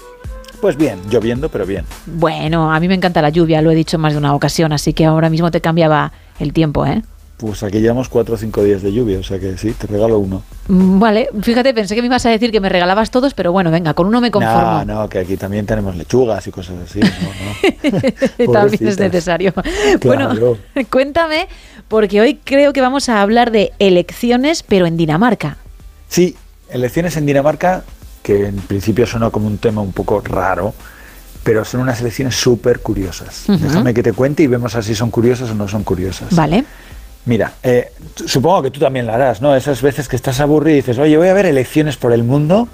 S28: Pues bien, lloviendo, pero bien.
S1: Bueno, a mí me encanta la lluvia, lo he dicho más de una ocasión, así que ahora mismo te cambiaba el tiempo, ¿eh?
S28: Pues aquí llevamos cuatro o cinco días de lluvia, o sea que sí, te regalo uno.
S1: Mm, vale, fíjate, pensé que me ibas a decir que me regalabas todos, pero bueno, venga, con uno me conformo.
S28: No, no, que aquí también tenemos lechugas y cosas así.
S1: también es necesario. Bueno, cuéntame, porque hoy creo que vamos a hablar de elecciones, pero en Dinamarca.
S28: Sí, elecciones en Dinamarca, que en principio suena como un tema un poco raro, pero son unas elecciones súper curiosas. Déjame que te cuente y vemos si son curiosas o no son curiosas.
S1: Vale.
S28: Mira, eh, supongo que tú también la harás, ¿no? Esas veces que estás aburrido y dices, oye, voy a ver elecciones por el mundo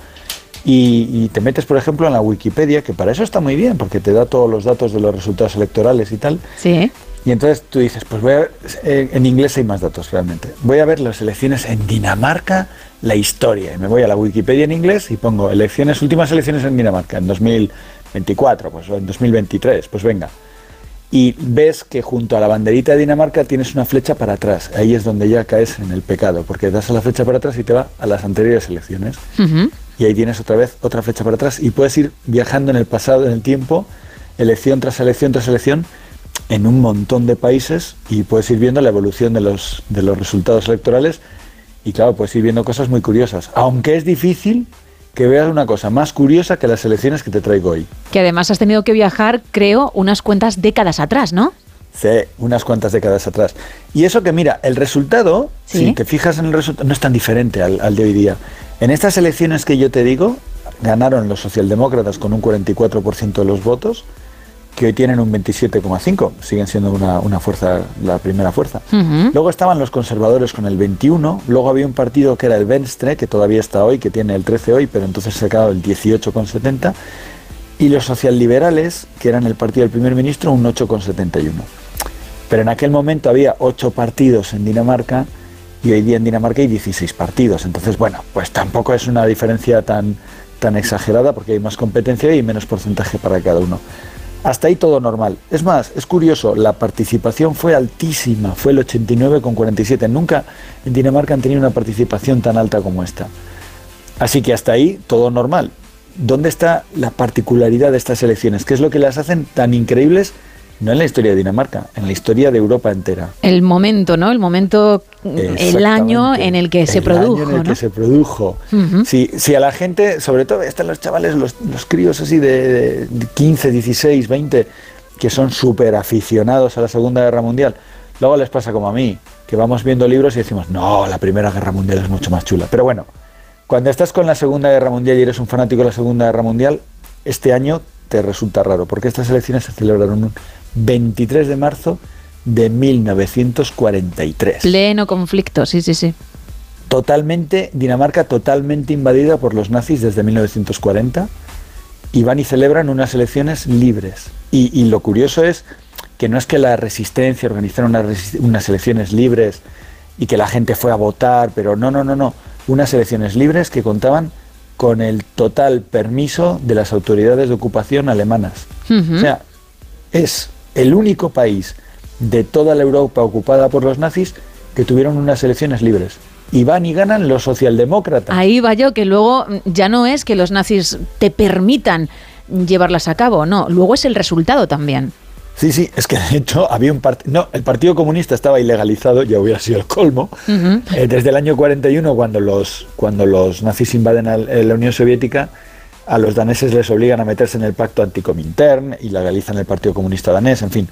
S28: y, te metes, por ejemplo, en la Wikipedia, que para eso está muy bien, porque te da todos los datos de los resultados electorales y tal.
S1: Sí.
S28: Y entonces tú dices, pues voy a ver, eh, en inglés hay más datos realmente. Voy a ver las elecciones en Dinamarca, la historia. Y me voy a la Wikipedia en inglés y pongo elecciones, últimas elecciones en Dinamarca, en 2024, pues o en 2023, pues venga y ves que junto a la banderita de Dinamarca tienes una flecha para atrás. Ahí es donde ya caes en el pecado, porque das a la flecha para atrás y te va a las anteriores elecciones. Y ahí tienes otra vez otra flecha para atrás y puedes ir viajando en el pasado, en el tiempo, elección tras elección tras elección, en un montón de países y puedes ir viendo la evolución de los, de los resultados electorales y claro, puedes ir viendo cosas muy curiosas. Aunque es difícil, que veas una cosa más curiosa que las elecciones que te traigo hoy.
S1: Que además has tenido que viajar, creo, unas cuantas décadas atrás, ¿no?
S28: Sí, unas cuantas décadas atrás. Y eso que mira, el resultado, si te fijas en el resultado, no es tan diferente al, al, de hoy día. En estas elecciones que yo te digo, ganaron los socialdemócratas con un 44% de los votos, que hoy tienen un 27,5, siguen siendo una, fuerza, la primera fuerza. Luego estaban los conservadores con el 21, luego había un partido que era el Venstre, que todavía está hoy, que tiene el 13 hoy, pero entonces se ha quedado el 18,70, y los socialliberales, que eran el partido del primer ministro, un 8,71. Pero en aquel momento había 8 partidos en Dinamarca y hoy día en Dinamarca hay 16 partidos. Entonces, bueno, pues tampoco es una diferencia tan, tan exagerada porque hay más competencia y menos porcentaje para cada uno. Hasta ahí todo normal. Es más, es curioso, la participación fue altísima, fue el 89,47. Nunca en Dinamarca han tenido una participación tan alta como esta. Así que hasta ahí todo normal. ¿Dónde está la particularidad de estas elecciones? ¿Qué es lo que las hacen tan increíbles no en la historia de Dinamarca, en la historia de Europa entera.
S1: El momento, ¿no? El momento, el año en el que se produjo.
S28: Año en el que se produjo. si, a la gente, sobre todo están los chavales, los, críos así de, 15, 16, 20, que son súper aficionados a la Segunda Guerra Mundial, Luego les pasa como a mí, que vamos viendo libros y decimos, no, la Primera Guerra Mundial es mucho más chula. Pero bueno, cuando estás con la Segunda Guerra Mundial y eres un fanático de la Segunda Guerra Mundial, este año te resulta raro, porque estas elecciones se celebraron un 23 de marzo de 1943.
S1: Pleno conflicto, sí, sí, sí.
S28: Totalmente, Dinamarca totalmente invadida por los nazis desde 1940 y van y celebran unas elecciones libres. Y, lo curioso es que no es que la resistencia organizaron unas, unas elecciones libres y que la gente fue a votar, pero no, no, no, no. Unas elecciones libres que contaban con el total permiso de las autoridades de ocupación alemanas. O sea, es el único país de toda la Europa ocupada por los nazis que tuvieron unas elecciones libres. Y van y ganan los socialdemócratas.
S1: Ahí va yo, que luego ya no es que los nazis te permitan llevarlas a cabo, no, luego es el resultado también.
S28: Sí, sí, es que de hecho había un partido. No, el Partido Comunista estaba ilegalizado, ya hubiera sido el colmo. Eh, desde el año 41, cuando los, cuando los nazis invaden a la Unión Soviética, a los daneses les obligan a meterse en el pacto anticomintern y legalizan el Partido Comunista danés, en fin.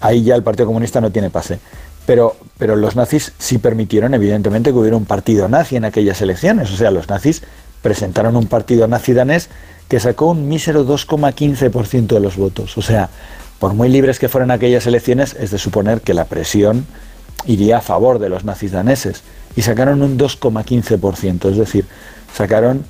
S28: Ahí ya el Partido Comunista no tiene pase. Pero, pero los nazis sí permitieron, evidentemente, que hubiera un partido nazi en aquellas elecciones. O sea, los nazis presentaron un partido nazi danés que sacó un mísero 2,15% de los votos. O sea, por muy libres que fueran aquellas elecciones, es de suponer que la presión iría a favor de los nazis daneses. Y sacaron un 2,15%, es decir, sacaron,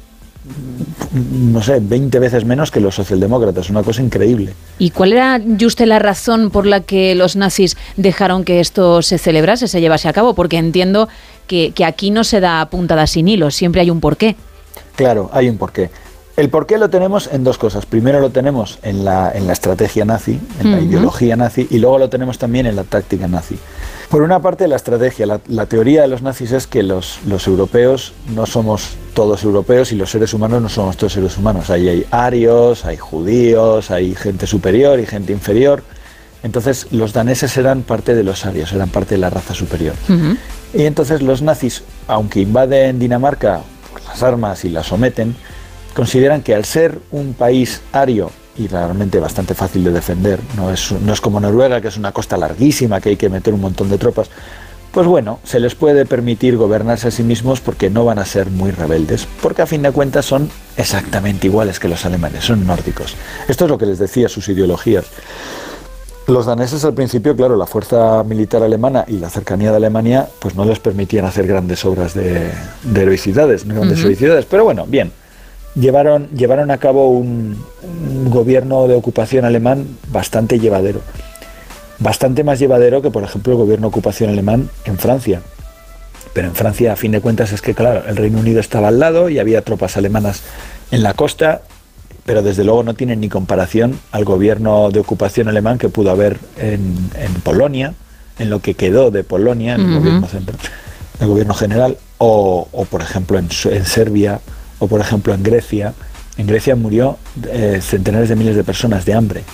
S28: no sé, 20 veces menos que los socialdemócratas, una cosa increíble.
S1: ¿Y cuál era, Juste, la razón por la que los nazis dejaron que esto se celebrase, se llevase a cabo? Porque entiendo que, que aquí no se da puntada sin hilo, siempre hay un porqué.
S28: Claro, hay un porqué. El porqué lo tenemos en dos cosas. Primero lo tenemos en la, en la estrategia nazi, en la ideología nazi, y luego lo tenemos también en la táctica nazi. Por una parte, la estrategia, la, teoría de los nazis es que los, los, europeos no somos todos europeos y los seres humanos no somos todos seres humanos. Ahí hay arios, hay judíos, hay gente superior y gente inferior. Entonces los daneses eran parte de los arios, eran parte de la raza superior. Y entonces los nazis, aunque invaden Dinamarca, las armas y la someten, consideran que al ser un país ario y realmente bastante fácil de defender, no es, no es como Noruega, que es una costa larguísima, que hay que meter un montón de tropas, pues bueno, se les puede permitir gobernarse a sí mismos porque no van a ser muy rebeldes, porque a fin de cuentas son exactamente iguales que los alemanes, son nórdicos. Esto es lo que les decía sus ideologías. Los daneses al principio, claro, la fuerza militar alemana y la cercanía de Alemania, pues no les permitían hacer grandes obras de, heroicidades, grandes heroicidades, pero bueno, bien, llevaron, llevaron a cabo un, gobierno de ocupación alemán bastante llevadero. Bastante más llevadero que, por ejemplo, el gobierno de ocupación alemán en Francia. Pero en Francia, a fin de cuentas, es que, claro, el Reino Unido estaba al lado y había tropas alemanas en la costa, pero desde luego no tienen ni comparación al gobierno de ocupación alemán que pudo haber en, Polonia, en lo que quedó de Polonia, en el, gobierno, el gobierno general, o, por ejemplo en, en Serbia o por ejemplo en Grecia, en Grecia murió eh, centenares de miles de personas de hambre,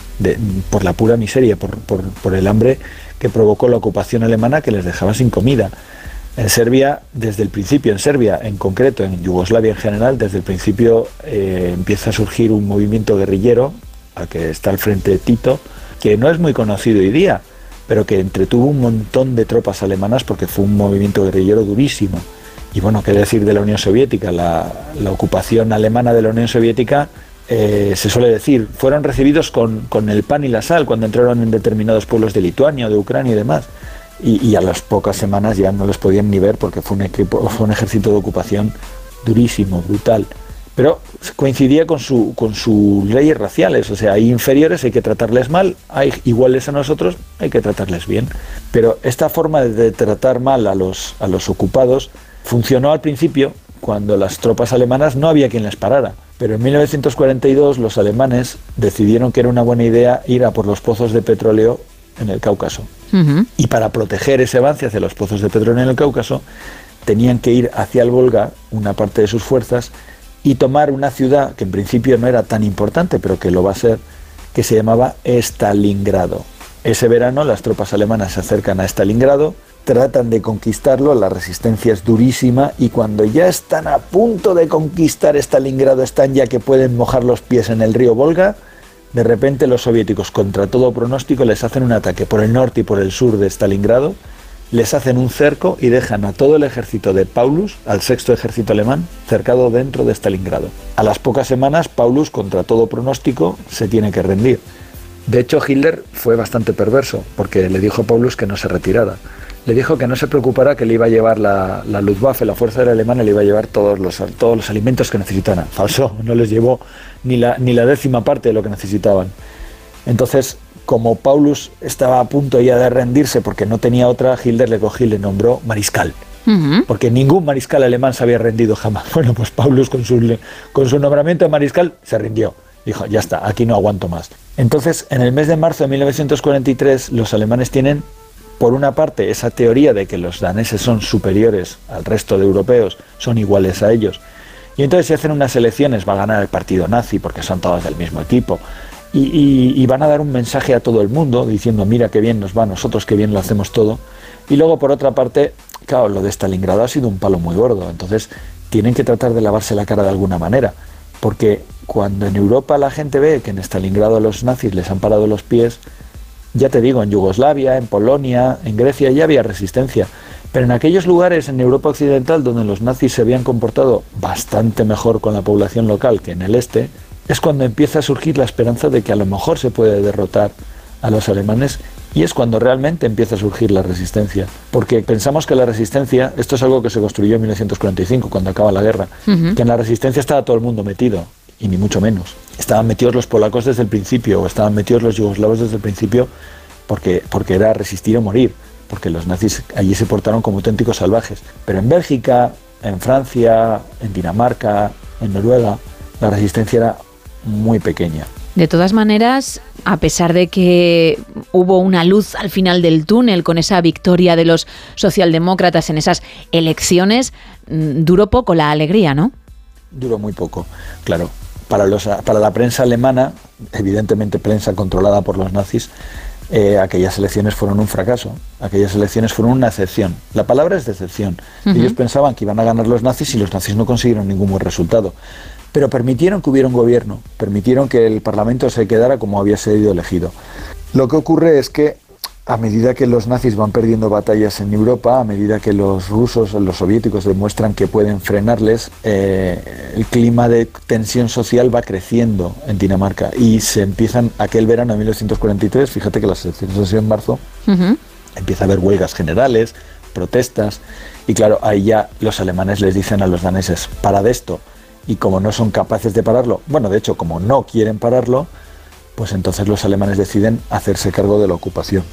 S28: por la pura miseria, por, el hambre que provocó la ocupación alemana que les dejaba sin comida. En Serbia, desde el principio, en Serbia en concreto, en Yugoslavia en general, desde el principio eh, empieza a surgir un movimiento guerrillero, al que está al frente Tito, que no es muy conocido hoy día, pero que entretuvo un montón de tropas alemanas porque fue un movimiento guerrillero durísimo. Y bueno, qué decir de la Unión Soviética, la, ocupación alemana de la Unión Soviética eh, se suele decir, fueron recibidos con, el pan y la sal cuando entraron en determinados pueblos de Lituania, de Ucrania y demás. Y, a las pocas semanas ya no los podían ni ver porque fue un, equipo, fue un ejército de ocupación durísimo, brutal. Pero coincidía con, su, con sus leyes raciales, o sea, hay inferiores, hay que tratarles mal, hay iguales a nosotros, hay que tratarles bien. Pero esta forma de tratar mal a los, a los ocupados Funcionó al principio cuando las tropas alemanas no había quien les parara, pero en 1942 los alemanes decidieron que era una buena idea ir a por los pozos de petróleo en el Cáucaso. Y para proteger ese avance hacia los pozos de petróleo en el Cáucaso, tenían que ir hacia el Volga, una parte de sus fuerzas, y tomar una ciudad que en principio no era tan importante, pero que lo va a ser, que se llamaba Stalingrado. Ese verano las tropas alemanas se acercan a Stalingrado, tratan de conquistarlo, la resistencia es durísima y cuando ya están a punto de conquistar Stalingrado, están ya que pueden mojar los pies en el río Volga, de repente los soviéticos, contra todo pronóstico, les hacen un ataque por el norte y por el sur de Stalingrado, les hacen un cerco y dejan a todo el ejército de Paulus, al sexto ejército alemán, cercado dentro de Stalingrado. A las pocas semanas, Paulus, contra todo pronóstico, se tiene que rendir. De hecho, Hitler fue bastante perverso, porque le dijo a Paulus que no se retirara. Le dijo que no se preocupara, que le iba a llevar la, la Luftwaffe, la fuerza aérea alemana, le iba a llevar todos los, todos los alimentos que necesitaran. Falso, no les llevó ni la, ni la décima parte de lo que necesitaban. Entonces, como Paulus estaba a punto ya de rendirse porque no tenía otra, Hitler le cogió y le nombró mariscal. Porque ningún mariscal alemán se había rendido jamás. Bueno, pues Paulus con su, con su nombramiento de mariscal se rindió. Dijo, ya está, aquí no aguanto más. Entonces, en el mes de marzo de 1943, los alemanes tienen, por una parte, esa teoría de que los daneses son superiores al resto de europeos, son iguales a ellos. Y entonces se hacen unas elecciones, va a ganar el partido nazi porque son todos del mismo equipo. Y, van a dar un mensaje a todo el mundo diciendo, mira qué bien nos va, nosotros qué bien lo hacemos todo. Y luego, por otra parte, claro, lo de Stalingrado ha sido un palo muy gordo. Entonces, tienen que tratar de lavarse la cara de alguna manera. Porque cuando en Europa la gente ve que en Stalingrado los nazis les han parado los pies, ya te digo, en Yugoslavia, en Polonia, en Grecia ya había resistencia. Pero en aquellos lugares en Europa Occidental donde los nazis se habían comportado bastante mejor con la población local que en el este, es cuando empieza a surgir la esperanza de que a lo mejor se puede derrotar a los alemanes y es cuando realmente empieza a surgir la resistencia. Porque pensamos que la resistencia, esto es algo que se construyó en 1945, cuando acaba la guerra, que en la resistencia estaba todo el mundo metido, y ni mucho menos. Estaban metidos los polacos desde el principio, o estaban metidos los yugoslavos desde el principio, porque, porque era resistir o morir, porque los nazis allí se portaron como auténticos salvajes. Pero en Bélgica, en Francia, en Dinamarca, en Noruega, la resistencia era muy pequeña.
S1: De todas maneras, a pesar de que hubo una luz al final del túnel con esa victoria de los socialdemócratas en esas elecciones, mm, duró poco la alegría, ¿no?
S28: Duró muy poco, claro. Para, los, para la prensa alemana, evidentemente prensa controlada por los nazis, eh, aquellas elecciones fueron un fracaso, aquellas elecciones fueron una excepción. La palabra es decepción. Ellos pensaban que iban a ganar los nazis y los nazis no consiguieron ningún buen resultado pero permitieron que hubiera un gobierno, permitieron que el Parlamento se quedara como había sido elegido. Lo que ocurre es que a medida que los nazis van perdiendo batallas en Europa, a medida que los rusos, los soviéticos demuestran que pueden frenarles, eh, el clima de tensión social va creciendo en Dinamarca y se empiezan aquel verano de 1943, fíjate que las elecciones han sido en marzo, empieza a haber huelgas generales, protestas y claro, ahí ya los alemanes les dicen a los daneses, para de esto, y como no son capaces de pararlo, bueno, de hecho, como no quieren pararlo, pues entonces los alemanes deciden hacerse cargo de la ocupación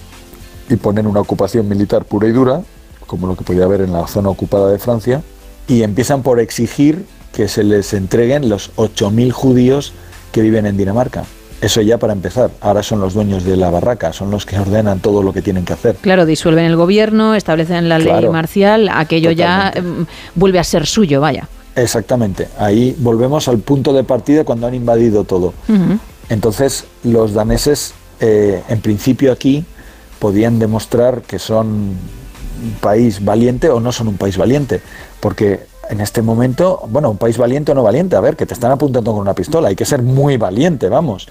S28: y ponen una ocupación militar pura y dura, como lo que podía haber en la zona ocupada de Francia, y empiezan por exigir que se les entreguen los 8.000 judíos que viven en Dinamarca. Eso ya para empezar. Ahora son los dueños de la barraca, son los que ordenan todo lo que tienen que hacer.
S1: Claro, disuelven el gobierno, establecen la ley marcial, aquello ya em, vuelve a ser suyo, vaya.
S28: Exactamente, ahí volvemos al punto de partida cuando han invadido todo. Entonces los daneses, eh, en principio aquí, podían demostrar que son un país valiente o no son un país valiente, porque en este momento, bueno, un país valiente o no valiente, a ver, que te están apuntando con una pistola, hay que ser muy valiente, vamos.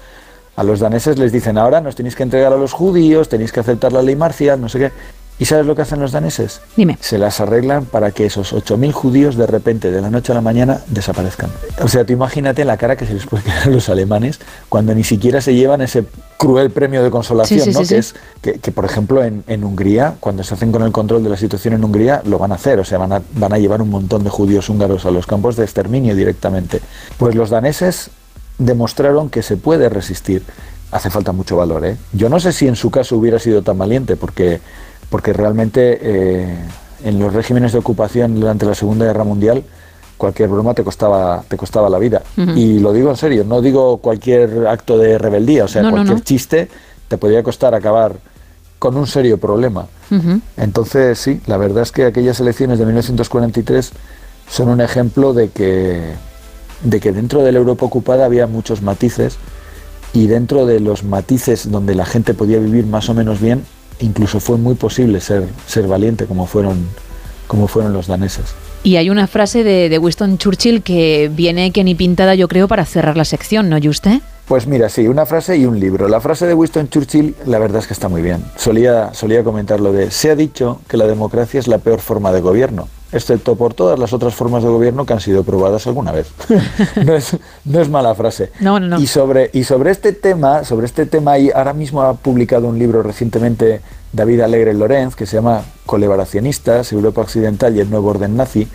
S28: A los daneses les dicen, ahora nos tenéis que entregar a los judíos, tenéis que aceptar la ley marcial, no sé qué. ¿Y sabes lo que hacen los daneses?
S1: Dime.
S28: Se las arreglan para que esos 8.000 judíos de repente, de la noche a la mañana, desaparezcan. O sea, tú imagínate la cara que se les puede quedar a los alemanes cuando ni siquiera se llevan ese cruel premio de consolación, ¿no? que es que, por ejemplo, en, Hungría, cuando se hacen con el control de la situación en Hungría, lo van a hacer. O sea, van a, van a llevar un montón de judíos húngaros a los campos de exterminio directamente. Pues los daneses demostraron que se puede resistir. Hace falta mucho valor, ¿eh? Yo no sé si en su caso hubiera sido tan valiente, porque porque realmente eh, en los regímenes de ocupación durante la Segunda Guerra Mundial cualquier broma te costaba te costaba la vida. Y lo digo en serio no digo cualquier acto de rebeldía o sea cualquier chiste te podría costar acabar con un serio problema. Entonces sí la verdad es que aquellas elecciones de 1943 son un ejemplo de que de que dentro de la Europa ocupada había muchos matices y dentro de los matices donde la gente podía vivir más o menos bien incluso fue muy posible ser, ser valiente como fueron, como fueron los daneses.
S1: Y hay una frase de, Winston Churchill que viene que ni pintada yo creo para cerrar la sección, ¿no, Juste?
S28: Pues mira, sí, una frase y un libro. La frase de Winston Churchill, la verdad es que está muy bien. Solía, solía comentar lo de, se ha dicho que la democracia es la peor forma de gobierno, excepto por todas las otras formas de gobierno que han sido probadas alguna vez. no, es, no es mala frase.
S1: No, no, no.
S28: Y sobre, y sobre este tema, sobre este tema, y ahora mismo ha publicado un libro recientemente David Alegre Lorenz, que se llama Colaboracionistas, Europa Occidental y el Nuevo Orden Nazi,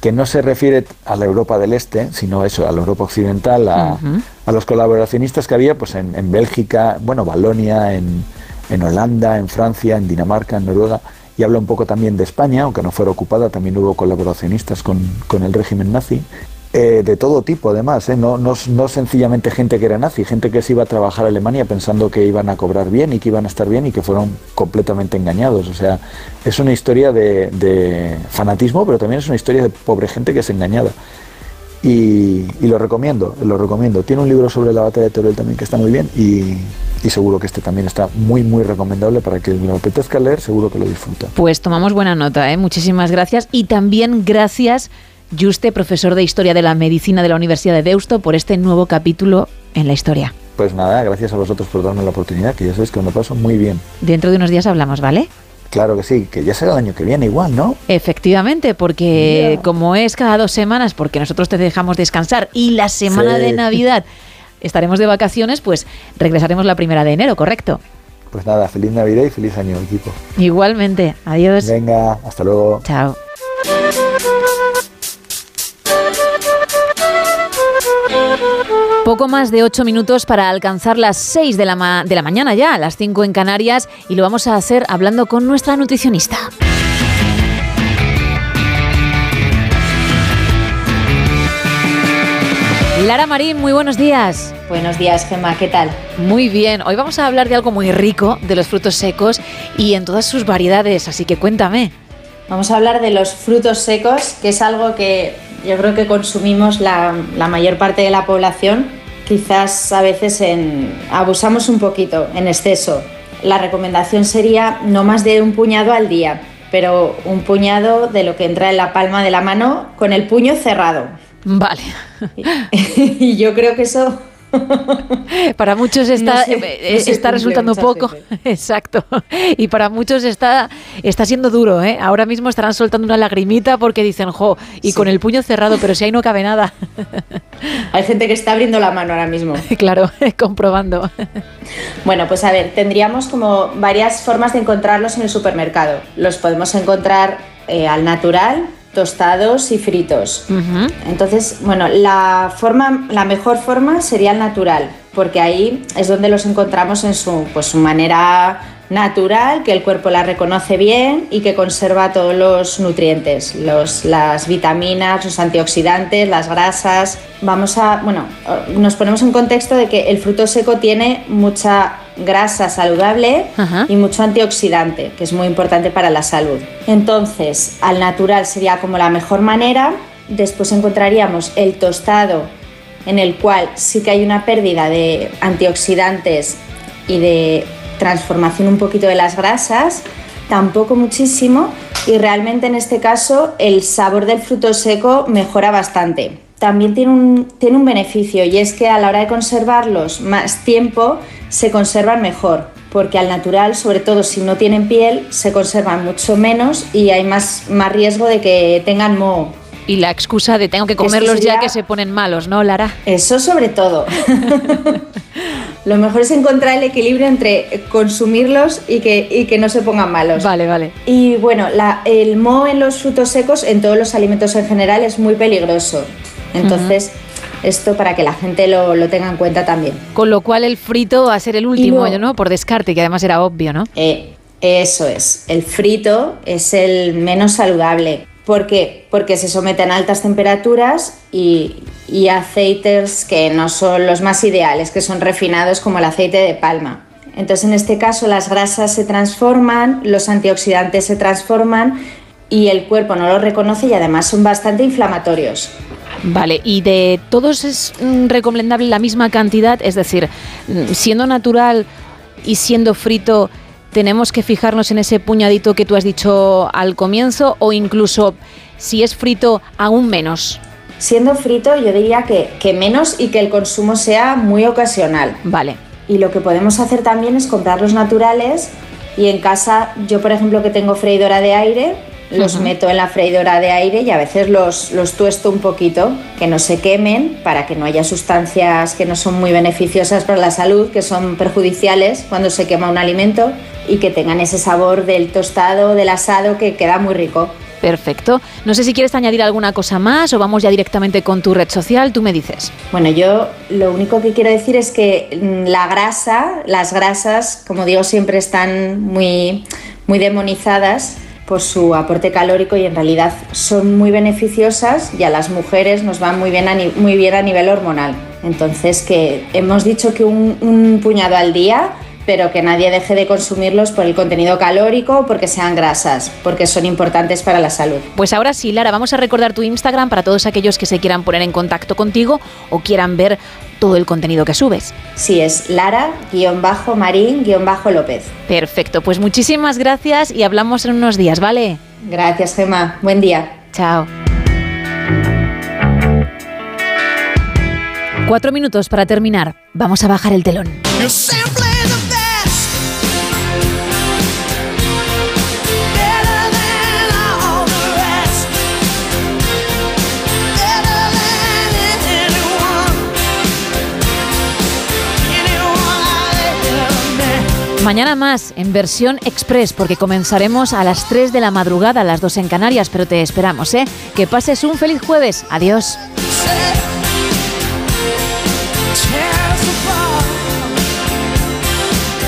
S28: que no se refiere a la Europa del Este, sino eso, a la Europa Occidental, a, a los colaboracionistas que había pues en, en Bélgica, bueno, Valonia, en, en, Holanda, en Francia, en Dinamarca, en Noruega, y habla un poco también de España, aunque no fuera ocupada, también hubo colaboracionistas con, con el régimen nazi, eh, de todo tipo además, ¿eh? no, no, no, sencillamente gente que era nazi, gente que se iba a trabajar a Alemania pensando que iban a cobrar bien y que iban a estar bien y que fueron completamente engañados. O sea, es una historia de, de fanatismo, pero también es una historia de pobre gente que es engañada. Y, y, lo recomiendo, lo recomiendo. Tiene un libro sobre la batalla de Teruel también que está muy bien y, y, seguro que este también está muy, muy recomendable para que lo apetezca leer, seguro que lo disfruta.
S1: Pues tomamos buena nota, ¿eh? muchísimas gracias y también gracias Juste, profesor de Historia de la Medicina de la Universidad de Deusto, por este nuevo capítulo en la historia.
S28: Pues nada, gracias a vosotros por darme la oportunidad, que ya sabéis que me lo paso muy bien.
S1: Dentro de unos días hablamos, ¿vale?
S28: Claro que sí, que ya será el año que viene igual, ¿no?
S1: Efectivamente, porque yeah. como es cada dos semanas, porque nosotros te dejamos descansar y la semana sí. de Navidad estaremos de vacaciones, pues regresaremos la primera de enero, ¿correcto?
S28: Pues nada, feliz Navidad y feliz año, equipo.
S1: Igualmente, adiós.
S28: Venga, hasta luego.
S1: Chao. Poco más de 8 minutos para alcanzar las 6 de la, ma de la mañana ya, las 5 en Canarias, y lo vamos a hacer hablando con nuestra nutricionista. Lara Marín, muy buenos días.
S29: Buenos días, Gemma, ¿qué tal?
S1: Muy bien, hoy vamos a hablar de algo muy rico, de los frutos secos y en todas sus variedades, así que cuéntame.
S29: Vamos a hablar de los frutos secos, que es algo que yo creo que consumimos la, la mayor parte de la población. Quizás a veces en, abusamos un poquito, en exceso. La recomendación sería no más de un puñado al día, pero un puñado de lo que entra en la palma de la mano con el puño cerrado.
S1: Vale.
S29: y yo creo que eso
S1: para muchos está, no sé, no está resultando poco. Exacto. Y para muchos está, está siendo duro. ¿eh? Ahora mismo estarán soltando una lagrimita porque dicen, jo, y sí. con el puño cerrado, pero si ahí no cabe nada.
S29: Hay gente que está abriendo la mano ahora mismo.
S1: Claro, comprobando.
S29: Bueno, pues a ver, tendríamos como varias formas de encontrarlos en el supermercado. Los podemos encontrar eh, al natural, tostados y fritos. Uh -huh. Entonces, bueno, la, forma, la mejor forma sería el natural, porque ahí es donde los encontramos en su, pues, su manera natural, que el cuerpo la reconoce bien y que conserva todos los nutrientes, los, las vitaminas, los antioxidantes, las grasas. Vamos a, bueno, nos ponemos en contexto de que el fruto seco tiene mucha grasa saludable Ajá. y mucho antioxidante, que es muy importante para la salud. Entonces, al natural sería como la mejor manera. Después encontraríamos el tostado, en el cual sí que hay una pérdida de antioxidantes y de transformación un poquito de las grasas, tampoco muchísimo, y realmente en este caso el sabor del fruto seco mejora bastante. También tiene un, tiene un beneficio y es que a la hora de conservarlos más tiempo se conservan mejor, porque al natural, sobre todo si no tienen piel, se conservan mucho menos y hay más, más riesgo de que tengan moho.
S1: Y la excusa de tengo que comerlos sería... ya que se ponen malos, ¿no, Lara?
S29: Eso sobre todo. Lo mejor es encontrar el equilibrio entre consumirlos y que, y que no se pongan malos.
S1: Vale, vale.
S29: Y bueno, la, el moho en los frutos secos, en todos los alimentos en general, es muy peligroso. Entonces, uh -huh. esto para que la gente lo, lo, tenga en cuenta también.
S1: Con lo cual el frito va a ser el último, no, ¿no? Por descarte, que además era obvio, ¿no?
S29: Eh, eso es. El frito es el menos saludable. ¿Por qué? Porque se someten a altas temperaturas y, y, aceites que no son los más ideales, que son refinados como el aceite de palma. Entonces, en este caso, las grasas se transforman, los antioxidantes se transforman y el cuerpo no los reconoce y además son bastante inflamatorios.
S1: Vale, y de todos es mm, recomendable la misma cantidad, es decir, mm, siendo natural y siendo frito, tenemos que fijarnos en ese puñadito que tú has dicho al comienzo o incluso si es frito aún menos.
S29: Siendo frito, yo diría que, que menos y que el consumo sea muy ocasional.
S1: Vale.
S29: Y lo que podemos hacer también es comprar los naturales y en casa, yo por ejemplo que tengo freidora de aire, los meto en la freidora de aire y a veces los, los tuesto un poquito, que no se quemen, para que no haya sustancias que no son muy beneficiosas para la salud, que son perjudiciales cuando se quema un alimento y que tengan ese sabor del tostado, del asado, que queda muy rico.
S1: Perfecto. No sé si quieres añadir alguna cosa más o vamos ya directamente con tu red social, tú me dices.
S29: Bueno, yo lo único que quiero decir es que mm, la grasa, las grasas, como digo, siempre están muy, muy demonizadas por su aporte calórico y en realidad son muy beneficiosas y a las mujeres nos van muy bien a, muy bien a nivel hormonal. Entonces que hemos dicho que un, un puñado al día pero que nadie deje de consumirlos por el contenido calórico o porque sean grasas, porque son importantes para la salud.
S1: Pues ahora sí, Lara, vamos a recordar tu Instagram para todos aquellos que se quieran poner en contacto contigo o quieran ver todo el contenido que subes.
S29: Sí, es Lara-Marín-López.
S1: Perfecto, pues muchísimas gracias y hablamos en unos días, ¿vale?
S29: Gracias, Gemma. Buen día.
S1: Chao. Cuatro minutos para terminar. Vamos a bajar el telón. Mañana más, en versión express, porque comenzaremos a las 3 de la madrugada, a las 2 en Canarias, pero te esperamos, ¿eh? Que pases un feliz jueves. Adiós.